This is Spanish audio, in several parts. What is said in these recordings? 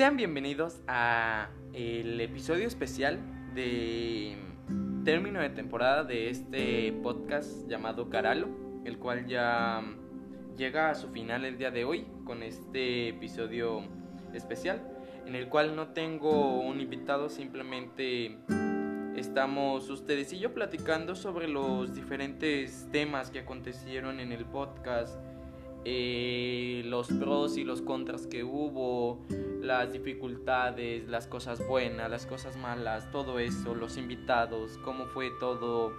Sean bienvenidos a el episodio especial de término de temporada de este podcast llamado Caralo, el cual ya llega a su final el día de hoy con este episodio especial en el cual no tengo un invitado, simplemente estamos ustedes y yo platicando sobre los diferentes temas que acontecieron en el podcast eh, los pros y los contras que hubo, las dificultades, las cosas buenas, las cosas malas, todo eso, los invitados, cómo fue todo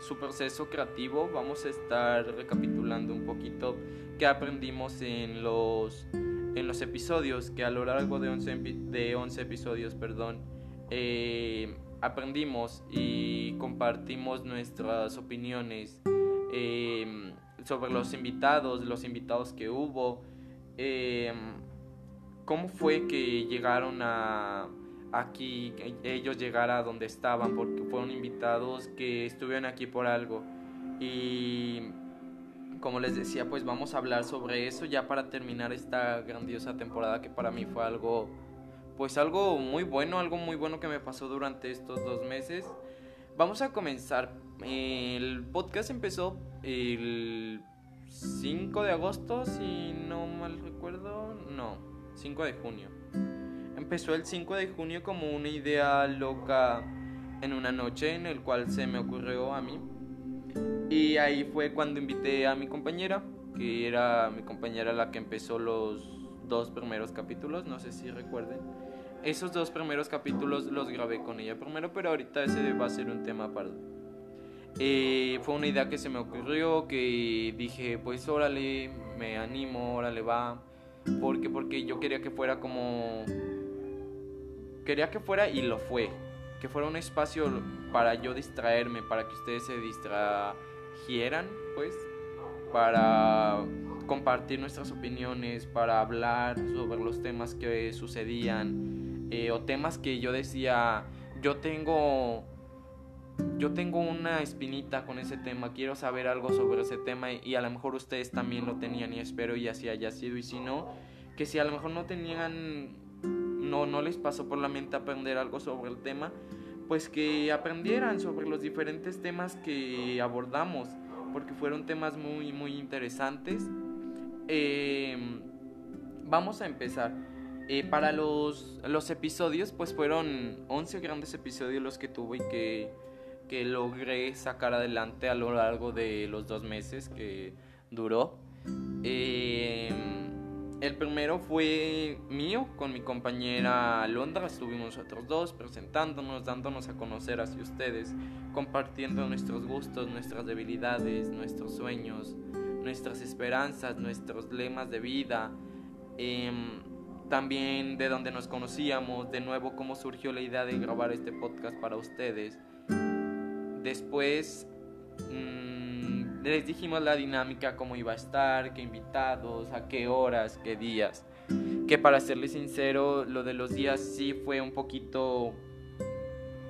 su proceso creativo. Vamos a estar recapitulando un poquito qué aprendimos en los, en los episodios, que a lo largo de 11, de 11 episodios, perdón, eh, aprendimos y compartimos nuestras opiniones. Eh, sobre los invitados, los invitados que hubo, em, cómo fue que llegaron a aquí, ellos llegaron a donde estaban, porque fueron invitados que estuvieron aquí por algo. Y como les decía, pues vamos a hablar sobre eso ya para terminar esta grandiosa temporada que para mí fue algo, pues algo muy bueno, algo muy bueno que me pasó durante estos dos meses. Vamos a comenzar. El podcast empezó el 5 de agosto, si no mal recuerdo. No, 5 de junio. Empezó el 5 de junio como una idea loca en una noche en el cual se me ocurrió a mí. Y ahí fue cuando invité a mi compañera, que era mi compañera la que empezó los dos primeros capítulos, no sé si recuerden esos dos primeros capítulos los grabé con ella primero, pero ahorita ese va a ser un tema aparte. Eh, fue una idea que se me ocurrió, que dije, pues órale, me animo, órale va. Porque, porque yo quería que fuera como... Quería que fuera y lo fue. Que fuera un espacio para yo distraerme, para que ustedes se distrajeran, pues. Para compartir nuestras opiniones, para hablar sobre los temas que sucedían eh, o temas que yo decía, yo tengo, yo tengo una espinita con ese tema, quiero saber algo sobre ese tema y, a lo mejor ustedes también lo tenían y espero y así haya sido y si no, que si a lo mejor no tenían, no, no les pasó por la mente aprender algo sobre el tema, pues que aprendieran sobre los diferentes temas que abordamos, porque fueron temas muy, muy interesantes. Em, vamos a empezar. Eh, para los, los episodios, pues fueron 11 grandes episodios los que tuve y que, que logré sacar adelante a lo largo de los dos meses que duró. Eh, el primero fue mío con mi compañera Londra, estuvimos nosotros dos presentándonos, dándonos a conocer hacia ustedes, compartiendo nuestros gustos, nuestras debilidades, nuestros sueños, nuestras esperanzas, nuestros lemas de vida. Eh, también de donde nos conocíamos, de nuevo cómo surgió la idea de grabar este podcast para ustedes. Después mm, les dijimos la dinámica, cómo iba a estar, qué invitados, a qué horas, qué días. Que para serles sincero, lo de los días sí fue un poquito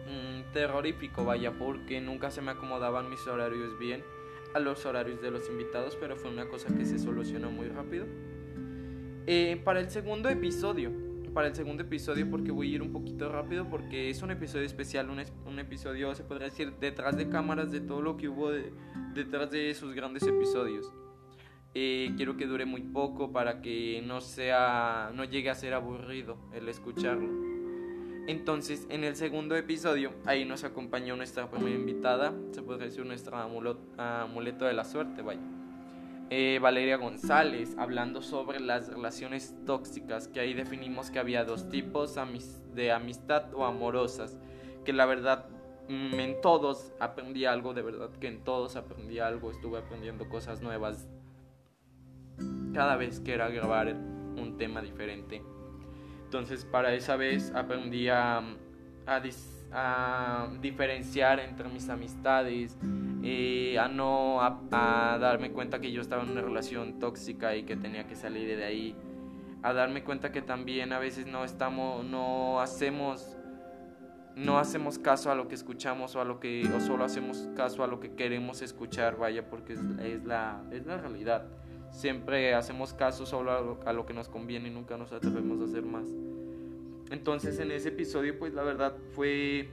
mm, terrorífico, vaya, porque nunca se me acomodaban mis horarios bien a los horarios de los invitados, pero fue una cosa que se solucionó muy rápido. Eh, para el segundo episodio, para el segundo episodio, porque voy a ir un poquito rápido, porque es un episodio especial, un, episodio, se podría decir, detrás de cámaras de todo lo que hubo detrás de esos grandes episodios. Eh, quiero que dure muy poco para que no sea, no llegue a ser aburrido el escucharlo. Entonces, en el segundo episodio, ahí nos acompañó nuestra primera invitada, se podría decir nuestra amuleto de la suerte, vaya. Eh, Valeria González, hablando sobre las relaciones tóxicas, que ahí definimos que había dos tipos de amistad o amorosas, que la verdad mm, en todos aprendí algo, de verdad que en todos aprendí algo, estuve aprendiendo cosas nuevas cada vez que era grabar un tema diferente. Entonces para esa vez aprendí a, a, a diferenciar entre mis amistades, eh, a no a, darme cuenta que yo estaba en una relación tóxica y que tenía que salir de ahí, a darme cuenta que también a veces no estamos, no hacemos, no hacemos caso a lo que escuchamos o a lo que, o solo hacemos caso a lo que queremos escuchar, vaya, porque es, la, es la realidad. Siempre hacemos caso solo a lo, a lo que nos conviene y nunca nos atrevemos a hacer más. Entonces en ese episodio pues la verdad fue...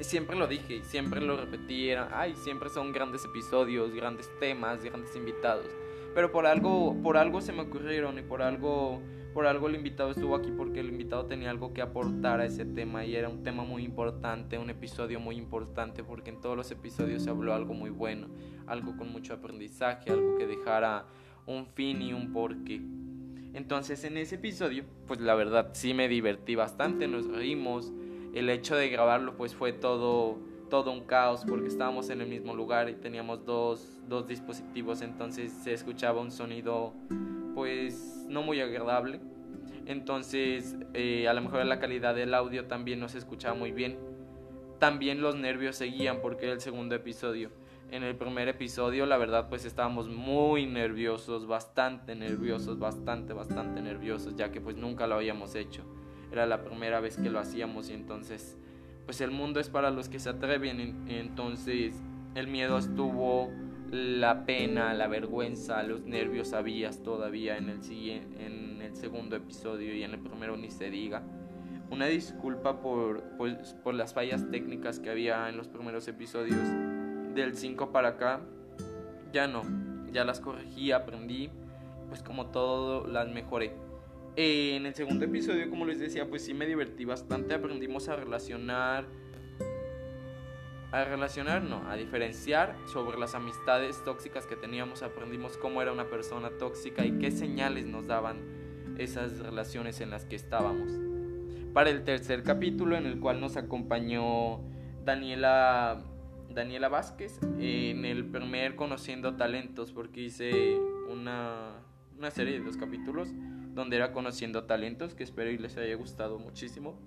Siempre lo dije, siempre lo repetí, ay, siempre son grandes episodios, grandes temas, grandes invitados. Pero por algo, por algo se me ocurrieron y por algo por algo el invitado estuvo aquí porque el invitado tenía algo que aportar a ese tema y era un tema muy importante, un episodio muy importante porque en todos los episodios se habló algo muy bueno, algo con mucho aprendizaje, algo que dejara un fin y un porqué. Entonces en ese episodio, pues la verdad sí me divertí bastante, nos reímos, el hecho de grabarlo pues fue todo todo un caos porque estábamos en el mismo lugar y teníamos dos, dos dispositivos, entonces se escuchaba un sonido pues no muy agradable. Entonces eh, a lo mejor la calidad del audio también no se escuchaba muy bien. También los nervios seguían porque era el segundo episodio. En el primer episodio la verdad pues estábamos muy nerviosos, bastante nerviosos, bastante, bastante nerviosos, ya que pues nunca lo habíamos hecho. Era la primera vez que lo hacíamos y entonces pues el mundo es para los que se atreven. Entonces el miedo estuvo la pena, la vergüenza, los nervios habías todavía en el, en el segundo episodio y en el primero ni se diga. Una disculpa por, pues, por las fallas técnicas que había en los primeros episodios. Del 5 para acá, ya no, ya las corregí, aprendí, pues como todo las mejoré. En el segundo episodio, como les decía, pues sí me divertí bastante, aprendimos a relacionar a relacionar, no, a diferenciar sobre las amistades tóxicas que teníamos, aprendimos cómo era una persona tóxica y qué señales nos daban esas relaciones en las que estábamos. Para el tercer capítulo en el cual nos acompañó Daniela Daniela Vázquez en el primer Conociendo Talentos porque hice una, una serie de dos capítulos donde era Conociendo Talentos que espero y les haya gustado muchísimo.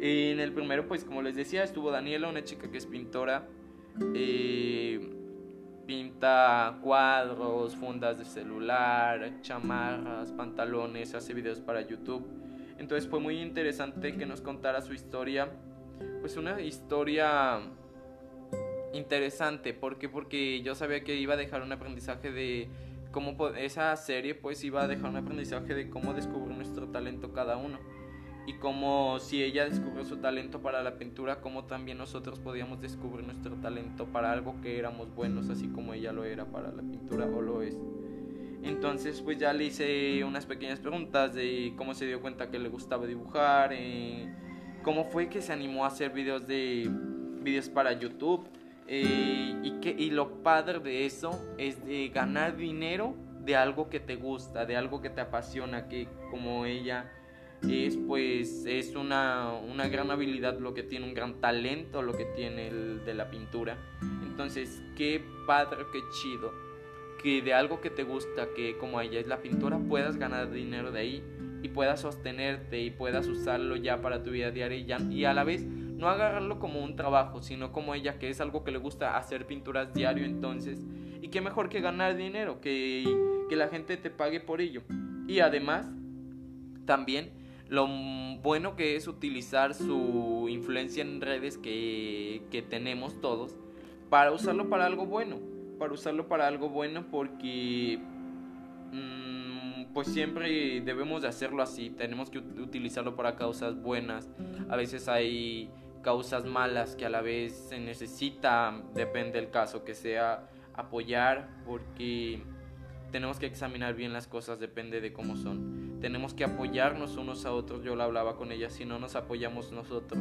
En el primero, pues como les decía, estuvo Daniela, una chica que es pintora. Eh, pinta cuadros, fundas de celular, chamarras, pantalones, hace videos para YouTube. Entonces fue muy interesante que nos contara su historia. Pues una historia interesante. ¿Por qué? Porque yo sabía que iba a dejar un aprendizaje de cómo esa serie pues iba a dejar un aprendizaje de cómo descubrir nuestro talento cada uno y como si ella descubrió su talento para la pintura, como también nosotros podíamos descubrir nuestro talento para algo que éramos buenos, así como ella lo era para la pintura o lo es. Entonces pues ya le hice unas pequeñas preguntas de cómo se dio cuenta que le gustaba dibujar, eh, cómo fue que se animó a hacer videos de videos para YouTube eh, y que y lo padre de eso es de ganar dinero de algo que te gusta, de algo que te apasiona, que como ella es pues es una, una, gran habilidad lo que tiene, un gran talento lo que tiene el de la pintura. Entonces, qué padre, qué chido que de algo que te gusta, que como ella es la pintura, puedas ganar dinero de ahí y puedas sostenerte y puedas usarlo ya para tu vida diaria y, ya, y a la vez no agarrarlo como un trabajo, sino como ella que es algo que le gusta hacer pinturas diario entonces. Y qué mejor que ganar dinero, que, que la gente te pague por ello. Y además, también lo bueno que es utilizar su influencia en redes que, que tenemos todos para usarlo para algo bueno, para usarlo para algo bueno porque mm, pues siempre debemos de hacerlo así, tenemos que utilizarlo para causas buenas, a veces hay causas malas que a la vez se necesita, depende del caso, que sea apoyar porque tenemos que examinar bien las cosas, depende de cómo son. Tenemos que apoyarnos unos a otros, yo lo hablaba con ella, si no nos apoyamos nosotros,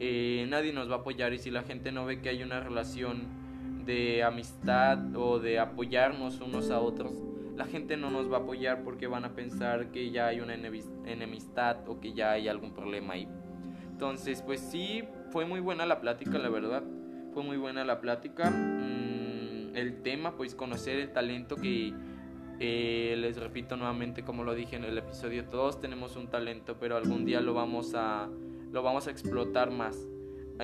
eh, nadie nos va a apoyar y si la gente no ve que hay una relación de amistad o de apoyarnos unos a otros, la gente no nos va a apoyar porque van a pensar que ya hay una enemistad o que ya hay algún problema ahí. Entonces, pues sí, fue muy buena la plática, la verdad. Fue muy buena la plática. Mm, el tema, pues conocer el talento que eh, les repito nuevamente, como lo dije en el episodio, todos tenemos un talento, pero algún día lo vamos a, lo vamos a explotar más.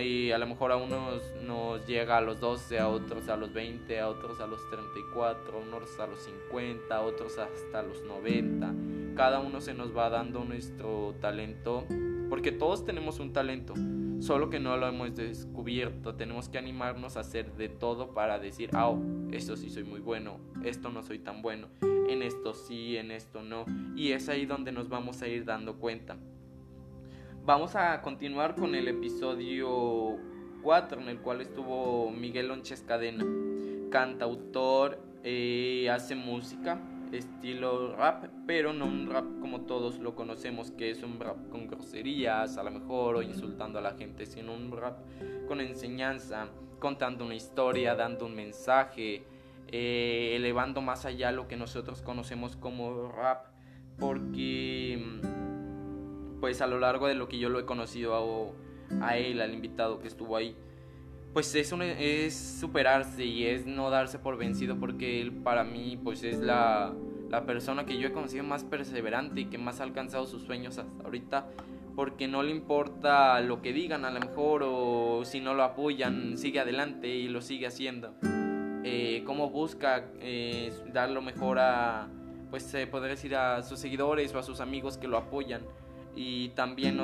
Y a lo mejor a unos nos llega a los 12, a otros a los 20, a otros a los 34, a unos a los 50, a otros hasta los 90. Cada uno se nos va dando nuestro talento porque todos tenemos un talento, solo que no lo hemos descubierto. Tenemos que animarnos a hacer de todo para decir, ah, oh, esto sí soy muy bueno, esto no soy tan bueno, en esto sí, en esto no. Y es ahí donde nos vamos a ir dando cuenta. Vamos a continuar con el episodio 4 en el cual estuvo Miguel Lonches Cadena, cantautor, eh, hace música estilo rap, pero no un rap como todos lo conocemos, que es un rap con groserías a lo mejor o insultando a la gente, sino un rap con enseñanza, contando una historia, dando un mensaje, eh, elevando más allá lo que nosotros conocemos como rap, porque pues a lo largo de lo que yo lo he conocido a, a él, al invitado que estuvo ahí, pues es, es superarse y es no darse por vencido porque él para mí pues es la, la persona que yo he conocido más perseverante y que más ha alcanzado sus sueños hasta ahorita porque no le importa lo que digan a lo mejor o si no lo apoyan sigue adelante y lo sigue haciendo. Eh, cómo busca eh, dar lo mejor a pues se podría decir a sus seguidores o a sus amigos que lo apoyan y también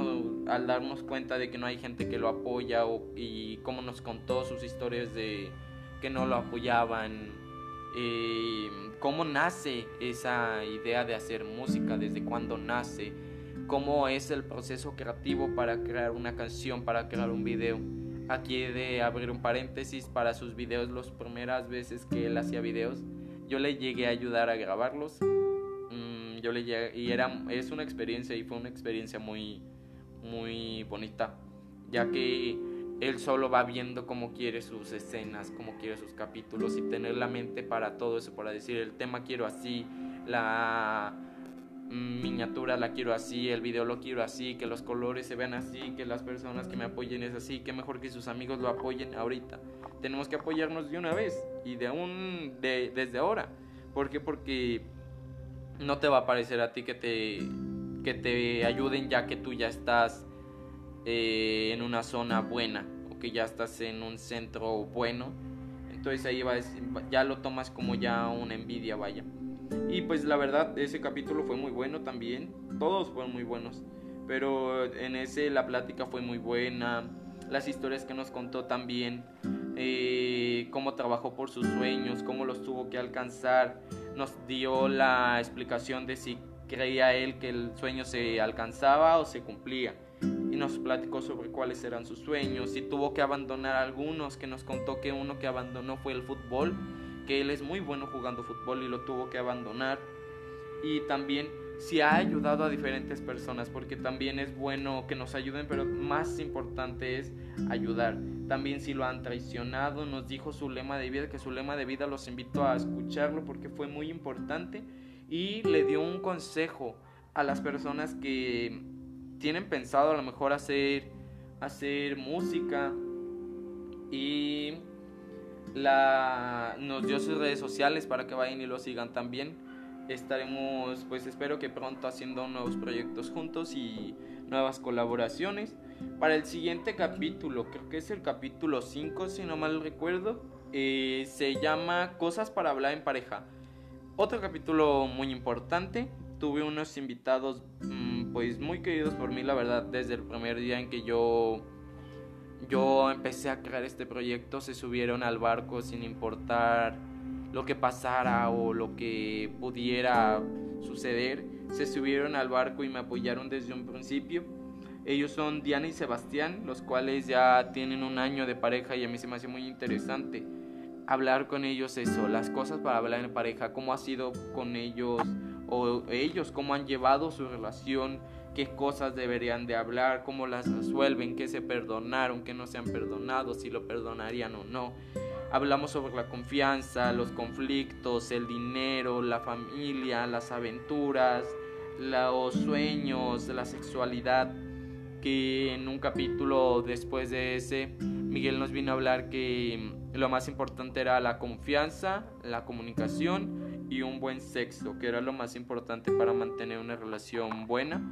al darnos cuenta de que no hay gente que lo apoya y cómo nos contó sus historias de que no lo apoyaban, eh, cómo nace esa idea de hacer música, desde cuándo nace, cómo es el proceso creativo para crear una canción, para crear un video. Aquí he de abrir un paréntesis para sus videos, las primeras veces que él hacía videos, yo le llegué a ayudar a grabarlos yo le llegué, y era, es una experiencia y fue una experiencia muy, muy bonita, ya que él solo va viendo cómo quiere sus escenas, cómo quiere sus capítulos y tener la mente para todo eso, para decir el tema quiero así, la miniatura la quiero así, el video lo quiero así, que los colores se vean así, que las personas que me apoyen es así, que mejor que sus amigos lo apoyen ahorita. Tenemos que apoyarnos de una vez y de un de, desde ahora. ¿Por qué? Porque no te va a parecer a ti que te, que te ayuden ya que tú ya estás eh, en una zona buena o que ya estás en un centro bueno. Entonces ahí va, ya lo tomas como ya una envidia, vaya. Y pues la verdad, ese capítulo fue muy bueno también. Todos fueron muy buenos. Pero en ese la plática fue muy buena. Las historias que nos contó también. Eh, cómo trabajó por sus sueños, cómo los tuvo que alcanzar nos dio la explicación de si creía él que el sueño se alcanzaba o se cumplía. Y nos platicó sobre cuáles eran sus sueños y tuvo que abandonar algunos que nos contó que uno que abandonó fue el fútbol que él es muy bueno jugando fútbol y lo tuvo que abandonar. Y también si ha ayudado a diferentes personas porque también es bueno que nos ayuden pero más importante es ayudar también si lo han traicionado, nos dijo su lema de vida, que su lema de vida los invito a escucharlo porque fue muy importante y le dio un consejo a las personas que tienen pensado a lo mejor hacer, hacer música y la, nos dio sus redes sociales para que vayan y lo sigan también. Estaremos, pues espero que pronto haciendo nuevos proyectos juntos y nuevas colaboraciones. Para el siguiente capítulo, creo que es el capítulo 5 si no mal recuerdo, eh, se llama Cosas para hablar en pareja. Otro capítulo muy importante, tuve unos invitados mm, pues muy queridos por mí la verdad desde el primer día en que yo yo empecé a crear este proyecto se subieron al barco sin importar lo que pasara o lo que pudiera suceder se subieron al barco y me apoyaron desde un principio ellos son Diana y Sebastián, los cuales ya tienen un año de pareja y a mí se me hace muy interesante hablar con ellos eso, las cosas para hablar en pareja, cómo ha sido con ellos o ellos, cómo han llevado su relación, qué cosas deberían de hablar, cómo las resuelven, qué se perdonaron, qué no se han perdonado, si lo perdonarían o no. Hablamos sobre la confianza, los conflictos, el dinero, la familia, las aventuras, los sueños, la sexualidad que en un capítulo después de ese, Miguel nos vino a hablar que lo más importante era la confianza, la comunicación y un buen sexo, que era lo más importante para mantener una relación buena.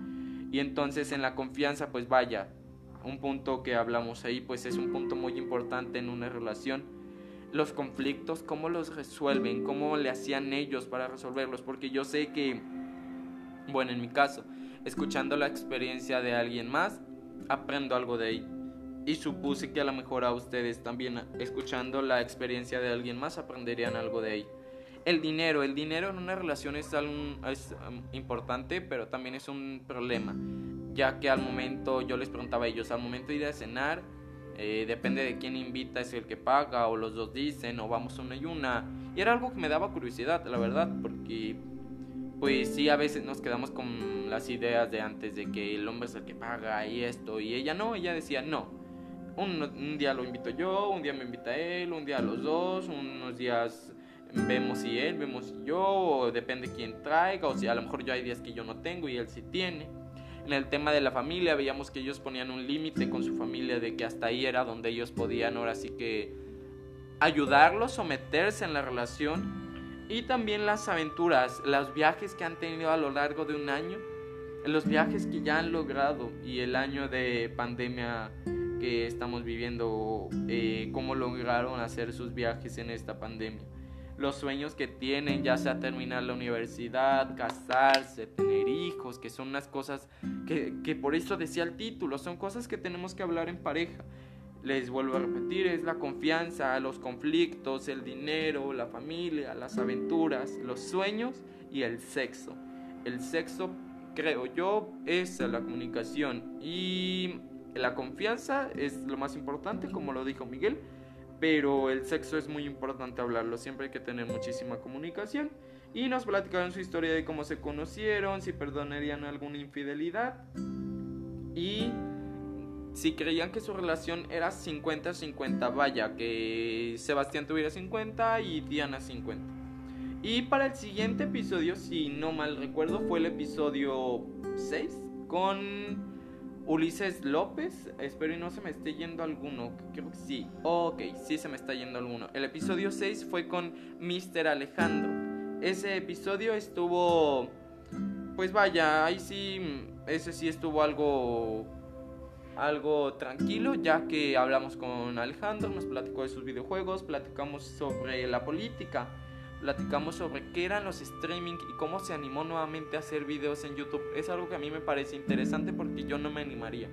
Y entonces en la confianza, pues vaya, un punto que hablamos ahí, pues es un punto muy importante en una relación. Los conflictos, cómo los resuelven, cómo le hacían ellos para resolverlos, porque yo sé que, bueno, en mi caso, escuchando la experiencia de alguien más, aprendo algo de ahí. Y supuse que a lo mejor a ustedes también, escuchando la experiencia de alguien más, aprenderían algo de ahí. El dinero, el dinero en una relación es, algo, es um, importante, pero también es un problema. ya que al momento yo les preguntaba a ellos, al momento de ir a cenar, eh, depende de quién invita, es el que paga, o los dos dicen, o vamos una y una. Y era algo que me daba curiosidad, la verdad, porque pues sí, a veces nos quedamos con las ideas de antes de que el hombre es el que paga y esto, y ella no, ella decía no. Un, día lo invito yo, un día me invita él, un día los dos, unos días vemos si él, vemos si yo, o depende quién traiga, o si a lo mejor yo hay días que yo no tengo y él sí tiene. En el tema de la familia veíamos que ellos ponían un límite con su familia de que hasta ahí era donde ellos podían ahora sí que ayudarlos, someterse en la relación. Y también las aventuras, los viajes que han tenido a lo largo de un año, los viajes que ya han logrado y el año de pandemia que estamos viviendo, eh, cómo lograron hacer sus viajes en esta pandemia los sueños que tienen, ya sea terminar la universidad, casarse, tener hijos, que son unas cosas que, que por eso decía el título, son cosas que tenemos que hablar en pareja. Les vuelvo a repetir, es la confianza, los conflictos, el dinero, la familia, las aventuras, los sueños y el sexo. El sexo, creo yo, es la comunicación y la confianza es lo más importante, como lo dijo Miguel pero el sexo es muy importante hablarlo, siempre hay que tener muchísima comunicación. Y nos platicaron su historia de cómo se conocieron, si perdonarían alguna infidelidad y si creían que su relación era 50-50, vaya, que Sebastián tuviera 50 y Diana 50. Y para el siguiente episodio, si no mal recuerdo, fue el episodio 6 con Ulises López, espero y no se me esté yendo alguno. Creo que sí. Ok, sí se me está yendo alguno. El episodio 6 fue con Mr. Alejandro. Ese episodio estuvo. Pues vaya, ahí sí. Ese sí estuvo algo. Algo tranquilo, ya que hablamos con Alejandro, nos platicó de sus videojuegos, platicamos sobre la política platicamos sobre qué eran los streaming y cómo se animó nuevamente a hacer videos en YouTube. Es algo que a mí me parece interesante porque yo no me animaría.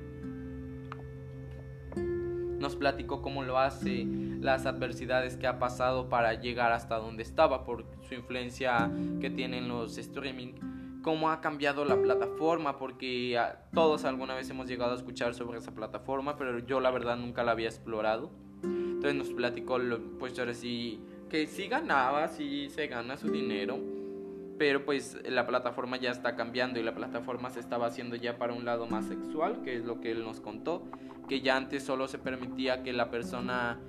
Nos platicó cómo lo hace, las adversidades que ha pasado para llegar hasta donde estaba por su influencia que tienen los streaming, cómo ha cambiado la plataforma, porque todos alguna vez hemos llegado a escuchar sobre esa plataforma, pero yo la verdad nunca la había explorado. Entonces nos platicó, pues ahora sí, que sí ganaba, sí se gana su dinero, pero pues la plataforma ya está cambiando y la plataforma se estaba haciendo ya para un lado más sexual, que es lo que él nos contó, que ya antes solo se permitía que la persona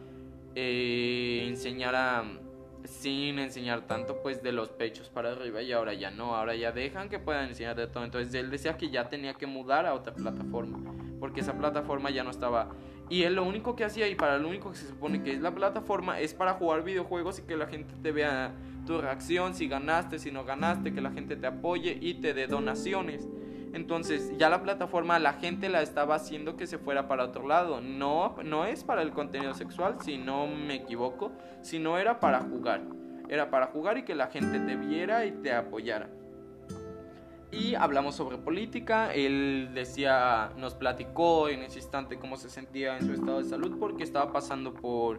eh, enseñara sin enseñar tanto pues de los pechos para arriba y ahora ya no, ahora ya dejan que puedan enseñar de todo. Entonces él decía que ya tenía que mudar a otra plataforma, porque esa plataforma ya no estaba y él lo único que hacía y para lo único que se supone que es la plataforma es para jugar videojuegos y que la gente te vea tu reacción, si ganaste, si no ganaste, que la gente te apoye y te dé donaciones. Entonces ya la plataforma la gente la estaba haciendo que se fuera para otro lado. No, no es para el contenido sexual, si no me equivoco, sino era para jugar. Era para jugar y que la gente te viera y te apoyara y hablamos sobre política. Él decía, nos platicó en ese instante cómo se sentía en su estado de salud porque estaba pasando por,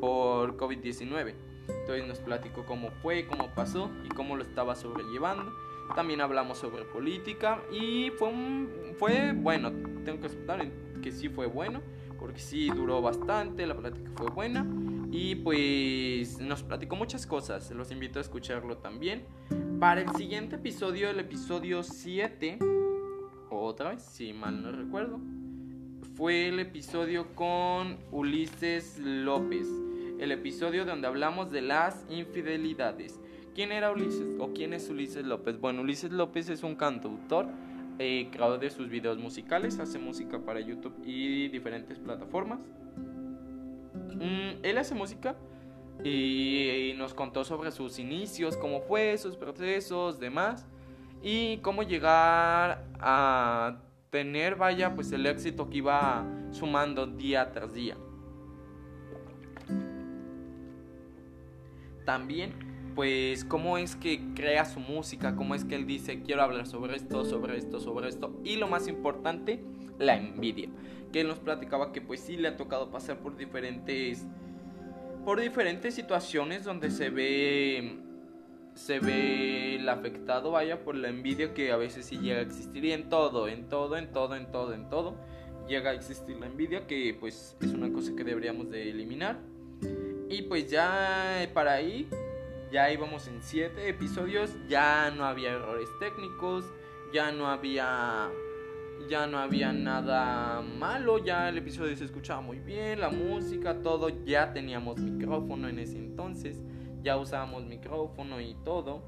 por COVID-19. Entonces nos platicó cómo fue, cómo pasó y cómo lo estaba sobrellevando. También hablamos sobre política y fue, un, fue bueno, tengo que aceptar que sí fue bueno, porque sí duró bastante, la plática fue buena y pues nos platicó muchas cosas, los invito a escucharlo también. Para el siguiente episodio, el episodio 7, otra vez, si mal no recuerdo, fue el episodio con Ulises López. El episodio donde hablamos de las infidelidades. ¿Quién era Ulises o quién es Ulises López? Bueno, Ulises López es un cantautor, eh, creador de sus videos musicales, hace música para YouTube y diferentes plataformas. Mm, él hace música y, nos contó sobre sus inicios, cómo fue, sus procesos, demás, y cómo llegar a tener, vaya, pues el éxito que iba sumando día tras día. También, pues, cómo es que crea su música, cómo es que él dice, quiero hablar sobre esto, sobre esto, sobre esto, y lo más importante, la envidia, que él nos platicaba que pues sí le ha tocado pasar por diferentes por diferentes situaciones donde se ve se ve el afectado, vaya, por la envidia que a veces sí llega a existir y en todo, en todo, en todo, en todo, en todo, llega a existir la envidia que pues es una cosa que deberíamos de eliminar. Y pues ya para ahí, ya íbamos en siete episodios, ya no había errores técnicos, ya no había ya no había nada malo, ya el episodio se escuchaba muy bien, la música, todo, ya teníamos micrófono en ese entonces, ya usábamos micrófono y todo.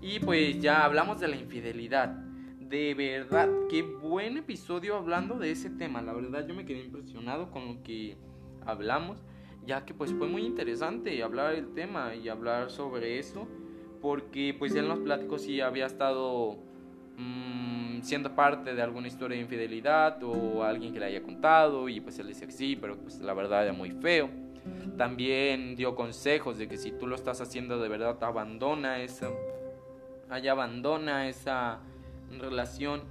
Y pues ya hablamos de la infidelidad. De verdad, qué buen episodio hablando de ese tema. La verdad yo me quedé impresionado con lo que hablamos, ya que pues fue muy interesante hablar el tema y hablar sobre eso, porque pues en los pláticos sí había estado... Mmm, siendo parte de alguna historia de infidelidad o alguien que le haya contado y pues él dice que sí, pero pues la verdad era muy feo. También dio consejos de que si tú lo estás haciendo de verdad, abandona esa, allá abandona esa relación.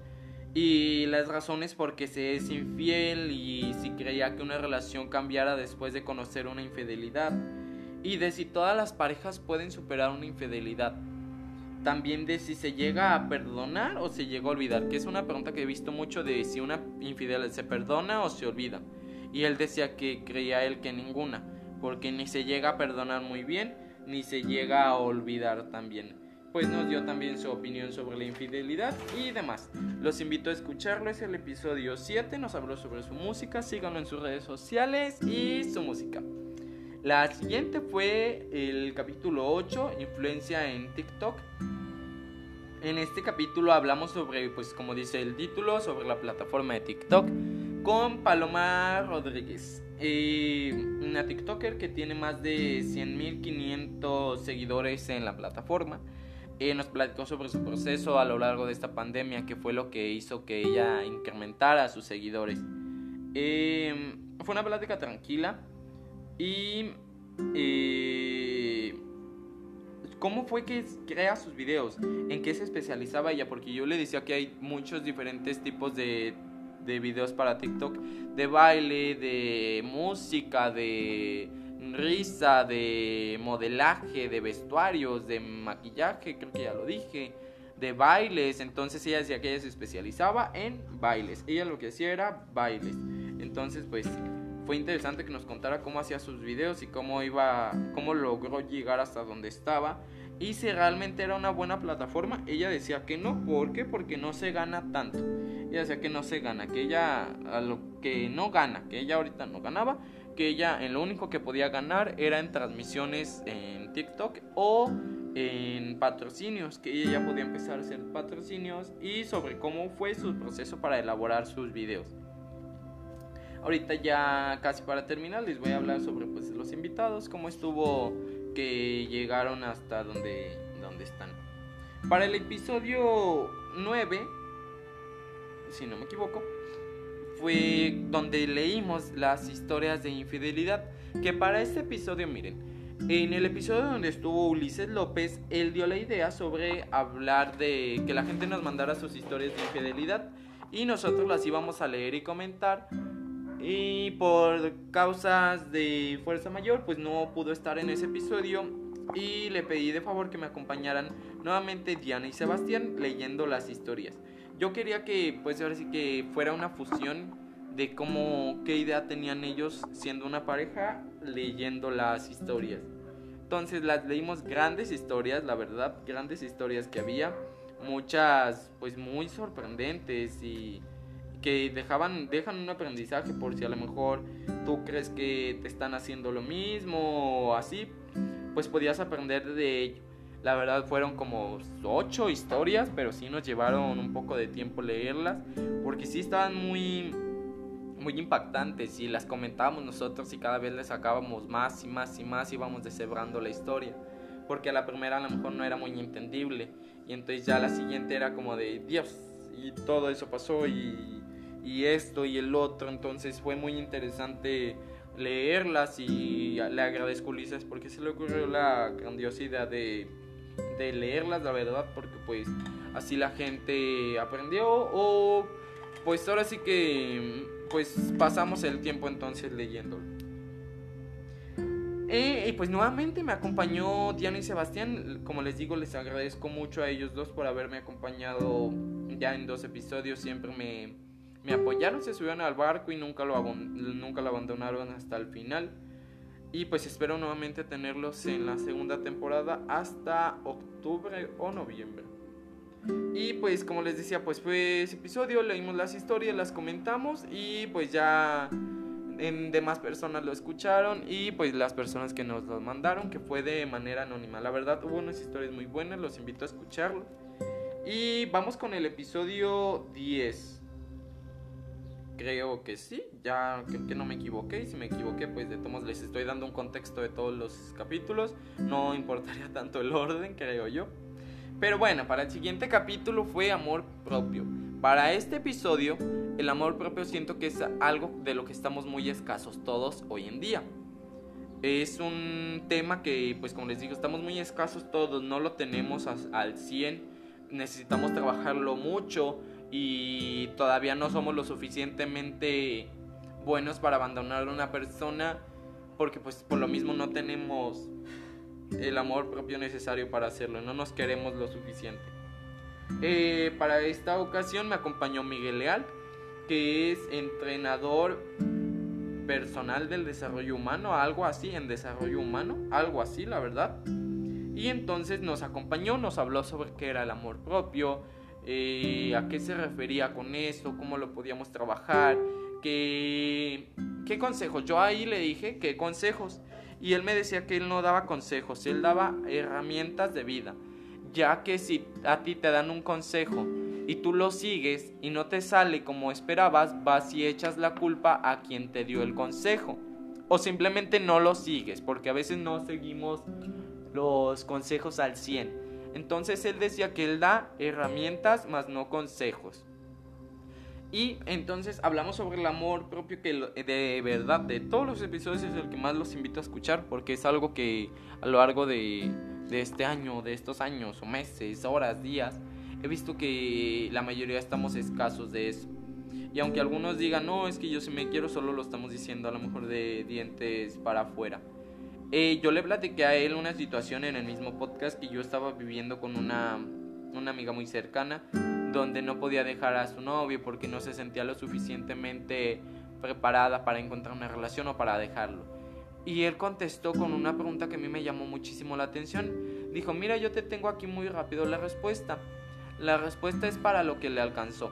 Y las razones porque se es infiel y si creía que una relación cambiara después de conocer una infidelidad. Y de si todas las parejas pueden superar una infidelidad también de si se llega a perdonar o se llega a olvidar, que es una pregunta que he visto mucho de si una infidelidad se perdona o se olvida. Y él decía que creía él que ninguna, porque ni se llega a perdonar muy bien, ni se llega a olvidar también. Pues nos dio también su opinión sobre la infidelidad y demás. Los invito a escucharlo, es el episodio 7, nos habló sobre su música, síganlo en sus redes sociales y su música. La siguiente fue el capítulo 8, influencia en TikTok. En este capítulo hablamos sobre, pues como dice el título, sobre la plataforma de TikTok con Paloma Rodríguez. Eh, una TikToker que tiene más de 100.500 seguidores en la plataforma. Eh, nos platicó sobre su proceso a lo largo de esta pandemia, que fue lo que hizo que ella incrementara sus seguidores. Eh, fue una plática tranquila y eh, cómo fue que crea sus videos, en qué se especializaba ella, porque yo le decía que hay muchos diferentes tipos de, de videos para TikTok, de baile, de música, de risa, de modelaje, de vestuarios, de maquillaje, creo que ya lo dije, de bailes. Entonces ella decía que ella se especializaba en bailes. Ella lo que hacía era bailes. Entonces, pues fue interesante que nos contara cómo hacía sus videos y cómo iba, cómo logró llegar hasta donde estaba y si realmente era una buena plataforma. Ella decía que no, ¿por qué? Porque no se gana tanto. Ella decía que no se gana, que ella a lo que no gana, que ella ahorita no ganaba, que ella en lo único que podía ganar era en transmisiones en TikTok o en patrocinios, que ella ya podía empezar a hacer patrocinios y sobre cómo fue su proceso para elaborar sus videos. Ahorita ya casi para terminar les voy a hablar sobre pues, los invitados, cómo estuvo que llegaron hasta donde, donde están. Para el episodio 9, si no me equivoco, fue donde leímos las historias de infidelidad. Que para este episodio, miren, en el episodio donde estuvo Ulises López, él dio la idea sobre hablar de que la gente nos mandara sus historias de infidelidad y nosotros las íbamos a leer y comentar y por causas de fuerza mayor, pues no pudo estar en ese episodio. Y le pedí de favor que me acompañaran nuevamente Diana y Sebastián leyendo las historias. Yo quería que, pues ahora sí que fuera una fusión de cómo, qué idea tenían ellos siendo una pareja leyendo las historias. Entonces las leímos grandes historias, la verdad, grandes historias que había. Muchas, pues muy sorprendentes y que dejaban, dejan un aprendizaje por si a lo mejor tú crees que te están haciendo lo mismo o así, pues podías aprender de ello. La verdad fueron como ocho historias, pero sí nos llevaron un poco de tiempo leerlas, porque sí estaban muy, muy impactantes y las comentábamos nosotros y cada vez les sacábamos más y más y más y íbamos deshebrando la historia, porque la primera a lo mejor no era muy entendible y entonces ya la siguiente era como de Dios y todo eso pasó y y esto y el otro. Entonces fue muy interesante leerlas y le agradezco Ulises porque se le ocurrió la grandiosa idea de, de leerlas, la verdad, porque pues así la gente aprendió o pues ahora sí que pues pasamos el tiempo entonces leyéndolo. Eh, y pues nuevamente me acompañó Diana y Sebastián. Como les digo, les agradezco mucho a ellos dos por haberme acompañado ya en dos episodios. Siempre me, me apoyaron, se subieron al barco y nunca lo, nunca lo abandonaron hasta el final. Y pues espero nuevamente tenerlos en la segunda temporada hasta octubre o noviembre. Y pues como les decía, pues fue ese episodio, leímos las historias, las comentamos y pues ya en demás personas lo escucharon y pues las personas que nos lo mandaron, que fue de manera anónima. La verdad hubo unas historias muy buenas, los invito a escucharlo. Y vamos con el episodio 10. Creo que sí, ya que, no me equivoqué. Y si me equivoqué, pues de todos les estoy dando un contexto de todos los capítulos. No importaría tanto el orden, creo yo. Pero bueno, para el siguiente capítulo fue amor propio. Para este episodio, el amor propio siento que es algo de lo que estamos muy escasos todos hoy en día. Es un tema que, pues como les digo, estamos muy escasos todos, no lo tenemos al 100, necesitamos trabajarlo mucho y todavía no somos lo suficientemente buenos para abandonar a una persona porque pues por lo mismo no tenemos el amor propio necesario para hacerlo, no nos queremos lo suficiente. Eh, para esta ocasión me acompañó Miguel Leal, que es entrenador personal del desarrollo humano, algo así, en desarrollo humano, algo así, la verdad. Y entonces nos acompañó, nos habló sobre qué era el amor propio, eh, a qué se refería con eso, cómo lo podíamos trabajar, qué, qué consejos. Yo ahí le dije qué consejos. Y él me decía que él no daba consejos, él daba herramientas de vida ya que si a ti te dan un consejo y tú lo sigues y no te sale como esperabas, vas y echas la culpa a quien te dio el consejo. O simplemente no lo sigues, porque a veces no seguimos los consejos al 100. Entonces él decía que él da herramientas más no consejos. Y entonces hablamos sobre el amor propio que de verdad de todos los episodios es el que más los invito a escuchar porque es algo que a lo largo de este año, de estos años o meses, horas, días, he visto que la mayoría estamos escasos de eso. Y aunque algunos digan, no, es que yo si me quiero, solo lo estamos diciendo a lo mejor de dientes para afuera. Eh, yo le platiqué a él una situación en el mismo podcast que yo estaba viviendo con una, una amiga muy cercana, donde no podía dejar a su novio porque no se sentía lo suficientemente preparada para encontrar una relación o para dejarlo. Y él contestó con una pregunta que a mí me llamó muchísimo la atención. Dijo, mira, yo te tengo aquí muy rápido la respuesta. La respuesta es para lo que le alcanzó.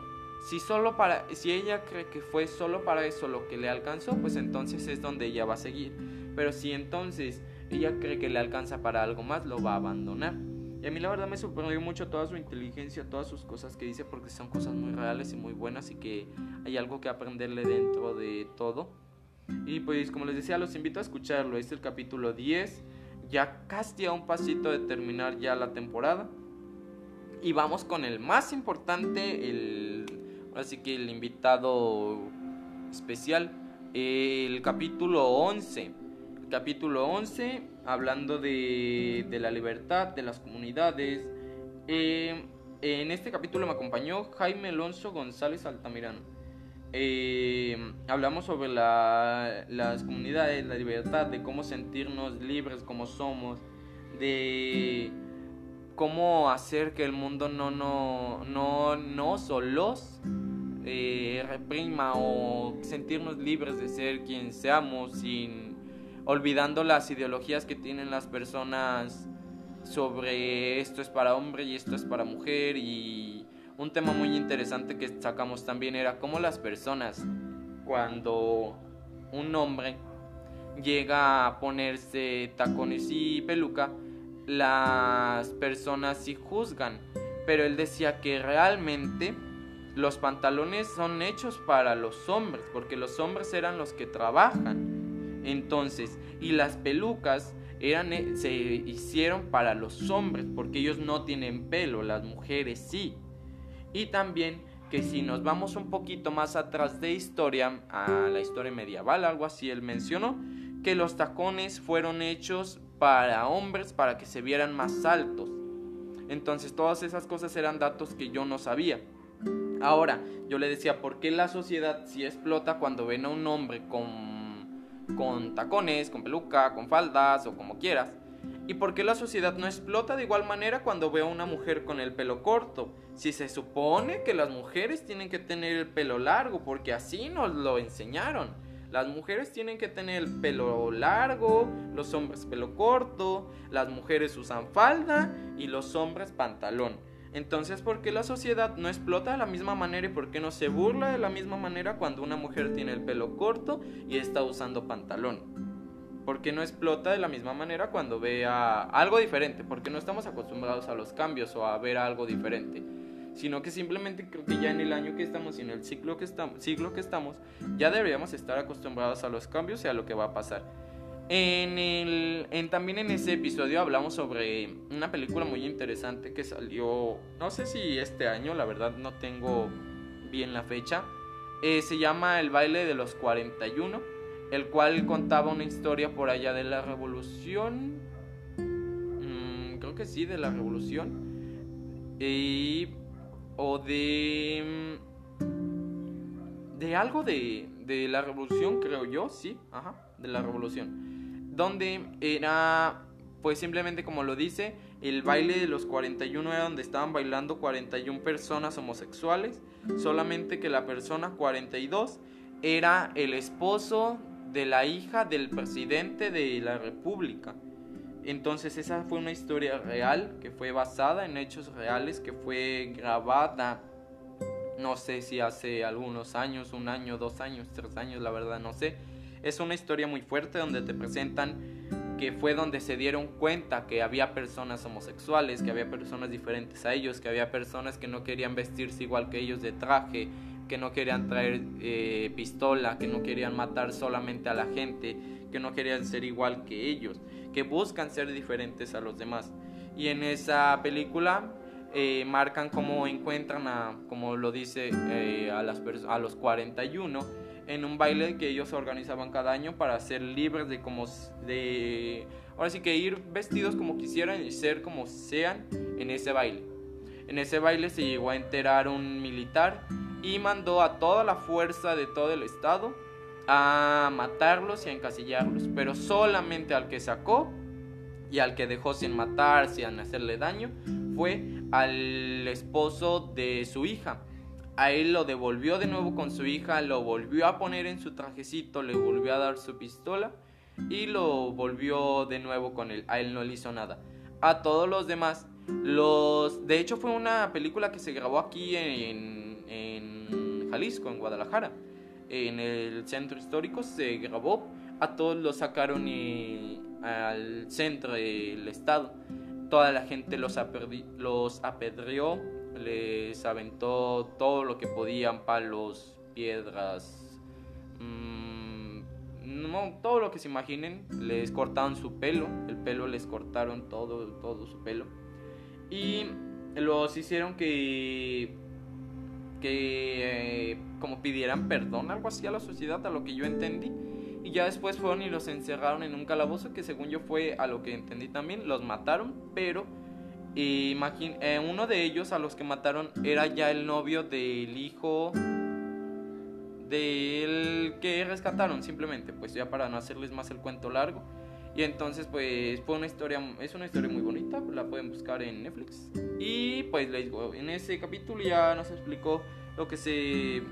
Si, solo para, si ella cree que fue solo para eso lo que le alcanzó, pues entonces es donde ella va a seguir. Pero si entonces ella cree que le alcanza para algo más, lo va a abandonar. Y a mí la verdad me sorprendió mucho toda su inteligencia, todas sus cosas que dice, porque son cosas muy reales y muy buenas y que hay algo que aprenderle dentro de todo. Y pues como les decía, los invito a escucharlo. Es el capítulo 10. Ya casi a un pasito de terminar ya la temporada. Y vamos con el más importante, el, así que el invitado especial, el capítulo 11. Capítulo 11, hablando de, de la libertad, de las comunidades. Eh, en este capítulo me acompañó Jaime Alonso González Altamirano. Eh, hablamos sobre las comunidades, la libertad, de cómo sentirnos libres como somos, de cómo hacer que el mundo no, no, no, no solos eh, reprima o sentirnos libres de ser quien seamos sin olvidando las ideologías que tienen las personas sobre esto es para hombre y esto es para mujer y un tema muy interesante que sacamos también era cómo las personas, cuando un hombre llega a ponerse tacones y peluca, las personas sí juzgan. Pero él decía que realmente los pantalones son hechos para los hombres, porque los hombres eran los que trabajan. Entonces, y las pelucas eran, eh, se hicieron para los hombres, porque ellos no tienen pelo, las mujeres sí. Y también que si nos vamos un poquito más atrás de historia, a la historia medieval, algo así, él mencionó que los tacones fueron hechos para hombres para que se vieran más altos. Entonces todas esas cosas eran datos que yo no sabía. Ahora, yo le decía, ¿por qué la sociedad si explota cuando ven a un hombre con, con tacones, con peluca, con faldas o como quieras. ¿Y por qué la sociedad no explota de igual manera cuando ve a una mujer con el pelo corto? Si se supone que las mujeres tienen que tener el pelo largo, porque así nos lo enseñaron. Las mujeres tienen que tener el pelo largo, los hombres pelo corto, las mujeres usan falda y los hombres pantalón. Entonces, ¿por qué la sociedad no explota de la misma manera y por qué no se burla de la misma manera cuando una mujer tiene el pelo corto y está usando pantalón? ¿Por qué no explota de la misma manera cuando vea algo diferente? Porque no estamos acostumbrados a los cambios o a ver algo diferente sino que simplemente creo que ya en el año que estamos y en el ciclo que estamos, siglo que estamos, ya deberíamos estar acostumbrados a los cambios y a lo que va a pasar. En el, en, también en ese episodio hablamos sobre una película muy interesante que salió, no sé si este año, la verdad no tengo bien la fecha. Eh, se llama El baile de los 41, el cual contaba una historia por allá de la revolución. Mm, creo que sí, de la revolución. Y o de mm, de algo de, de la revolución, creo yo, sí, ajá, de la revolución, donde era pues simplemente como lo dice, el baile de los 41 era donde estaban bailando 41 personas homosexuales, solamente que la persona 42 era el esposo de la hija del presidente de la república. Entonces esa fue una historia real que fue basada en hechos reales, que fue grabada, no sé si hace algunos años, un año, dos años, tres años, la verdad no sé. Es una historia muy fuerte donde te presentan que fue donde se dieron cuenta que había personas homosexuales, que había personas diferentes a ellos, que había personas que no querían vestirse igual que ellos de traje, que no querían traer eh, pistola, que no querían matar solamente a la gente, que no querían ser igual que ellos que buscan ser diferentes a los demás. Y en esa película eh, marcan cómo encuentran a, como lo dice, eh, a, las a los 41 en un baile que ellos organizaban cada año para ser libres de como de ahora sí que ir vestidos como quisieran y ser como sean en ese baile. En ese baile se llegó a enterar un militar y mandó a toda la fuerza de todo el estado a matarlos y a encasillarlos, pero solamente al que sacó y al que dejó sin matar, sin hacerle daño, fue al esposo de su hija. A él lo devolvió de nuevo con su hija, lo volvió a poner en su trajecito, le volvió a dar su pistola y lo volvió de nuevo con él. A él no le hizo nada. A todos los demás, los... De hecho fue una película que se grabó aquí en, Jalisco, en Guadalajara en el centro histórico se grabó, a todos los sacaron y, al centro del estado. Toda la gente los, los apedreó, les aventó todo lo que podían, palos, piedras, mmm, no, todo lo que se imaginen. Les cortaron su pelo, el pelo les cortaron todo, todo su pelo. Y los hicieron que que eh, como pidieran perdón, algo así a la sociedad, a lo que yo entendí. Y ya después fueron y los encerraron en un calabozo que según yo fue a lo que entendí también, los mataron, pero eh, uno de ellos a los que mataron era ya el novio del hijo del que rescataron simplemente, pues ya para no hacerles más el cuento largo. Y entonces pues fue una historia, es una historia muy bonita, la pueden buscar en Netflix. Y pues les digo, en ese capítulo ya nos explicó lo que se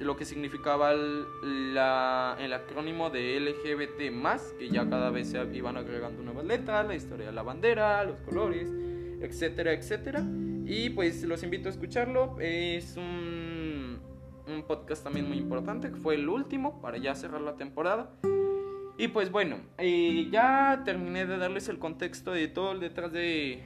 lo que significaba el, la, el acrónimo de LGBT más, que ya cada vez se iban agregando nuevas letras, la historia de la bandera, los colores, etcétera, etcétera. Y pues los invito a escucharlo. Es un, podcast también muy importante, que fue el último para ya cerrar la temporada. Y pues bueno, eh, ya terminé de darles el contexto de todo detrás de,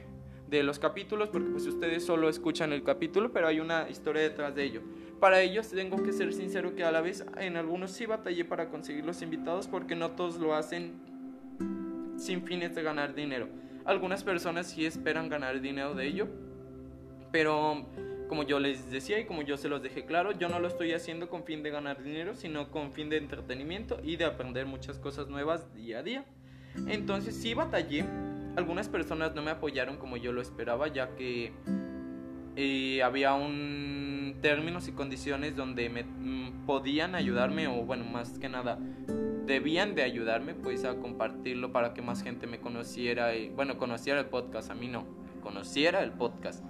de los capítulos, porque pues ustedes solo escuchan el capítulo, pero hay una historia detrás de ello. Para ellos tengo que ser sincero que a la vez en algunos sí batallé para conseguir los invitados porque no todos lo hacen sin fines de ganar dinero. Algunas personas sí esperan ganar dinero de ello, pero como yo les decía y como yo se los dejé claro, yo no lo estoy haciendo con fin de ganar dinero, sino con fin de entretenimiento y de aprender muchas cosas nuevas día a día. Entonces sí batallé, algunas personas no me apoyaron como yo lo esperaba, ya que eh, había un términos y condiciones donde me mm, podían ayudarme o bueno, más que nada debían de ayudarme pues a compartirlo para que más gente me conociera y bueno, conociera el podcast, a mí no, conociera el podcast.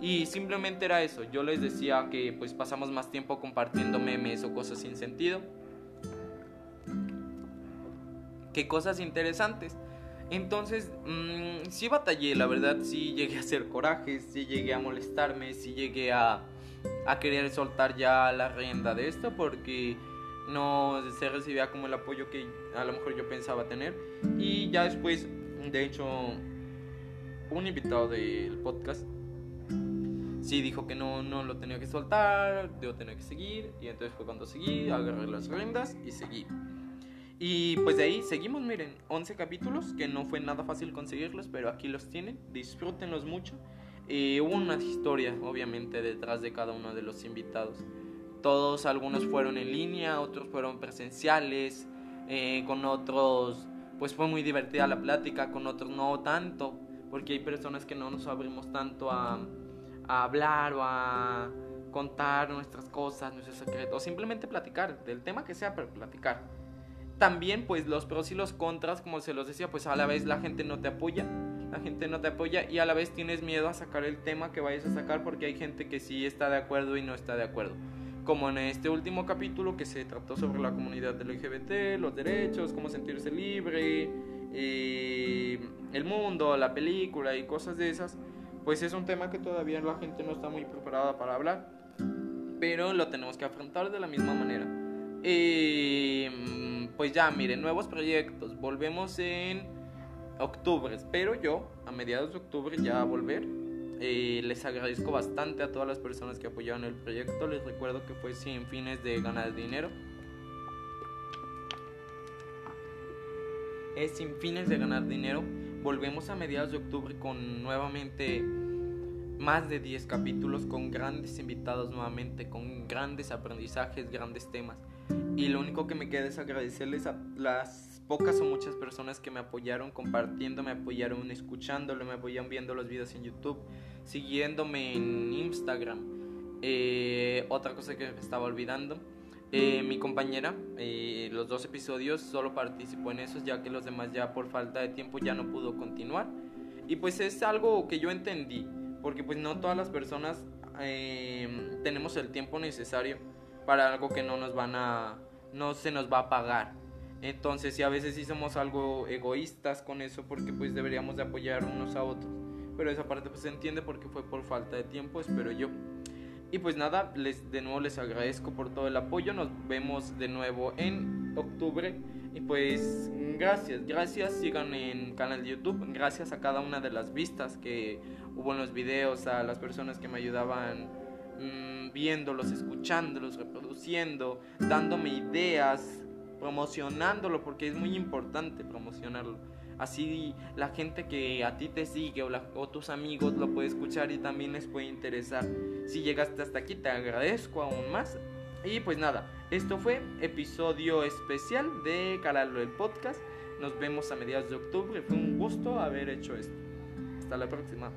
Y simplemente era eso, yo les decía que pues pasamos más tiempo compartiendo memes o cosas sin sentido que cosas interesantes. Entonces, mmm, sí batallé, la verdad, sí llegué a hacer corajes, sí llegué a molestarme, sí llegué a, a querer soltar ya la rienda de esto porque no se recibía como el apoyo que a lo mejor yo pensaba tener. Y ya después, de hecho, un invitado del podcast sí dijo que no, no lo tenía que soltar, yo tenía que seguir. Y entonces fue cuando seguí, agarré las riendas y seguí. Y pues de ahí seguimos, miren, 11 capítulos, que no fue nada fácil conseguirlos, pero aquí los tienen, disfrútenlos mucho. Y hubo una historia, obviamente, detrás de cada uno de los invitados. Todos, algunos fueron en línea, otros fueron presenciales, eh, con otros, pues fue muy divertida la plática, con otros no tanto, porque hay personas que no nos abrimos tanto a, hablar o a contar nuestras cosas, nuestros secretos, simplemente platicar, del tema que sea, pero platicar también pues los pros y los contras, como se los decía, pues a la vez la gente no te apoya, la gente no te apoya y a la vez tienes miedo a sacar el tema que vayas a sacar porque hay gente que sí está de acuerdo y no está de acuerdo. Como en este último capítulo que se trató sobre la comunidad LGBT, los derechos, cómo sentirse libre, el mundo, la película y cosas de esas, pues es un tema que todavía la gente no está muy preparada para hablar, pero lo tenemos que afrontar de la misma manera. Eh, pues ya, miren, nuevos proyectos. Volvemos en octubre. Espero yo, a mediados de octubre, ya volver. Eh, les agradezco bastante a todas las personas que apoyaron el proyecto. Les recuerdo que fue sin fines de ganar dinero. Es sin fines de ganar dinero. Volvemos a mediados de octubre con nuevamente más de 10 capítulos con grandes invitados nuevamente, con grandes aprendizajes, grandes temas. Y lo único que me queda es agradecerles a las pocas o muchas personas que me apoyaron compartiendo, me apoyaron escuchándolo, me apoyaron viendo los videos en YouTube, siguiéndome en Instagram. Eh, otra cosa que me estaba olvidando, eh, mi compañera, eh, los dos episodios solo participó en esos ya que los demás ya por falta de tiempo ya no pudo continuar. Y pues es algo que yo entendí, porque pues no todas las personas tenemos el tiempo necesario para algo que no nos van a no se nos va a pagar. Entonces, si a veces sí somos algo egoístas con eso porque pues deberíamos de apoyar unos a otros. Pero esa parte pues se entiende porque fue por falta de tiempo, espero yo. Y pues nada, les de nuevo les agradezco por todo el apoyo. Nos vemos de nuevo en octubre. Y pues gracias, gracias, sigan en canal de YouTube. Gracias a cada una de las vistas que hubo en los videos, a las personas que me ayudaban Mm, viéndolos, escuchándolos, reproduciendo, dándome ideas, promocionándolo, porque es muy importante promocionarlo. Así la gente que a ti te sigue o, o, tus amigos lo puede escuchar y también les puede interesar. Si llegaste hasta aquí te agradezco aún más. Y pues nada, esto fue episodio especial de Calalo el podcast. Nos vemos a mediados de octubre. Fue un gusto haber hecho esto. Hasta la próxima.